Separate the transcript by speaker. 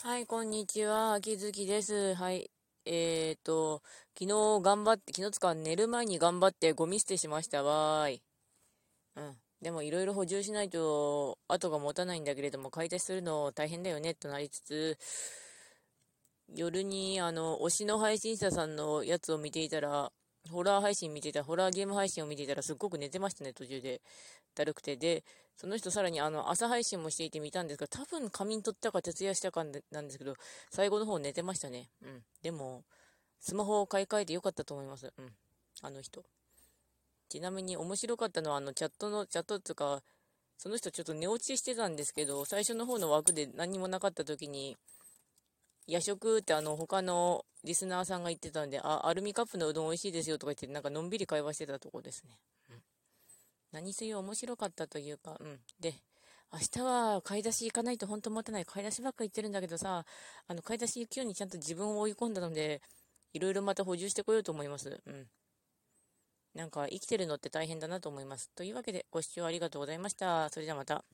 Speaker 1: はい、こんにちは。秋月です。はい。えーと、昨日頑張って、昨日つか寝る前に頑張ってゴミ捨てしましたわーい。うん。でもいろいろ補充しないと後が持たないんだけれども、買い出しするの大変だよね、となりつつ、夜にあの、推しの配信者さんのやつを見ていたら、ホラー配信見てた、ホラーゲーム配信を見てたらすっごく寝てましたね、途中で。だるくて。で、その人さらにあの、朝配信もしていて見たんですが、多分仮眠取ったか徹夜したかなんですけど、最後の方寝てましたね。うん。でも、スマホを買い替えてよかったと思います。うん。あの人。ちなみに面白かったのは、あの、チャットの、チャットっていうか、その人ちょっと寝落ちしてたんですけど、最初の方の枠で何もなかった時に、夜食ってあの、他のリスナーさんが言ってたんで、あ、アルミカップのうどん美味しいですよとか言って、なんかのんびり会話してたとこですね。うん。何せよ面白かったというか、うん。で、明日は買い出し行かないと本当持たない。買い出しばっか行ってるんだけどさ、あの、買い出し行くようにちゃんと自分を追い込んだので、いろいろまた補充してこようと思います。うん。なんか生きてるのって大変だなと思います。というわけで、ご視聴ありがとうございました。それではまた。